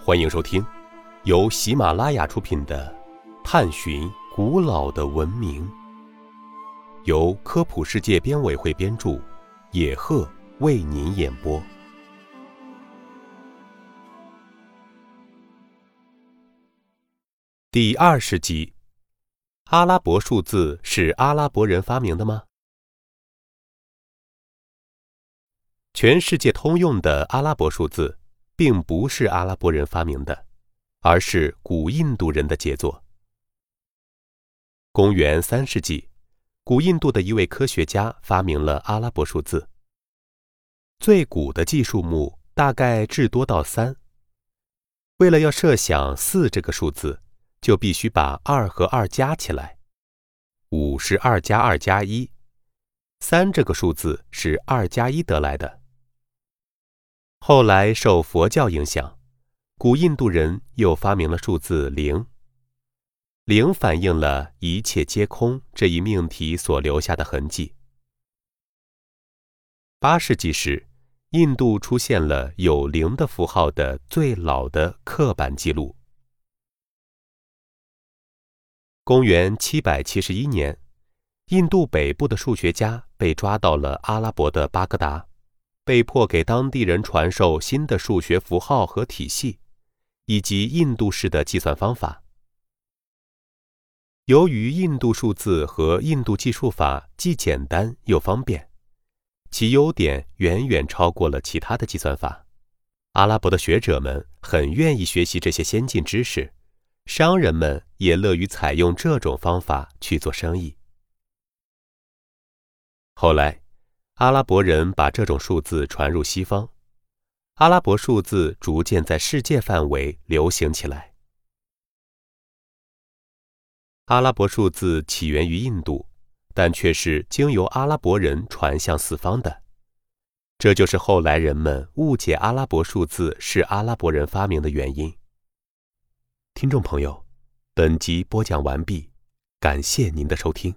欢迎收听由喜马拉雅出品的《探寻古老的文明》，由科普世界编委会编著，野鹤为您演播。第二十集：阿拉伯数字是阿拉伯人发明的吗？全世界通用的阿拉伯数字，并不是阿拉伯人发明的，而是古印度人的杰作。公元三世纪，古印度的一位科学家发明了阿拉伯数字。最古的计数目大概至多到三。为了要设想四这个数字，就必须把二和二加起来。五是二加二加一，三这个数字是二加一得来的。后来受佛教影响，古印度人又发明了数字零。零反映了一切皆空这一命题所留下的痕迹。八世纪时，印度出现了有零的符号的最老的刻板记录。公元七百七十一年，印度北部的数学家被抓到了阿拉伯的巴格达。被迫给当地人传授新的数学符号和体系，以及印度式的计算方法。由于印度数字和印度计数法既简单又方便，其优点远远超过了其他的计算法。阿拉伯的学者们很愿意学习这些先进知识，商人们也乐于采用这种方法去做生意。后来。阿拉伯人把这种数字传入西方，阿拉伯数字逐渐在世界范围流行起来。阿拉伯数字起源于印度，但却是经由阿拉伯人传向四方的，这就是后来人们误解阿拉伯数字是阿拉伯人发明的原因。听众朋友，本集播讲完毕，感谢您的收听。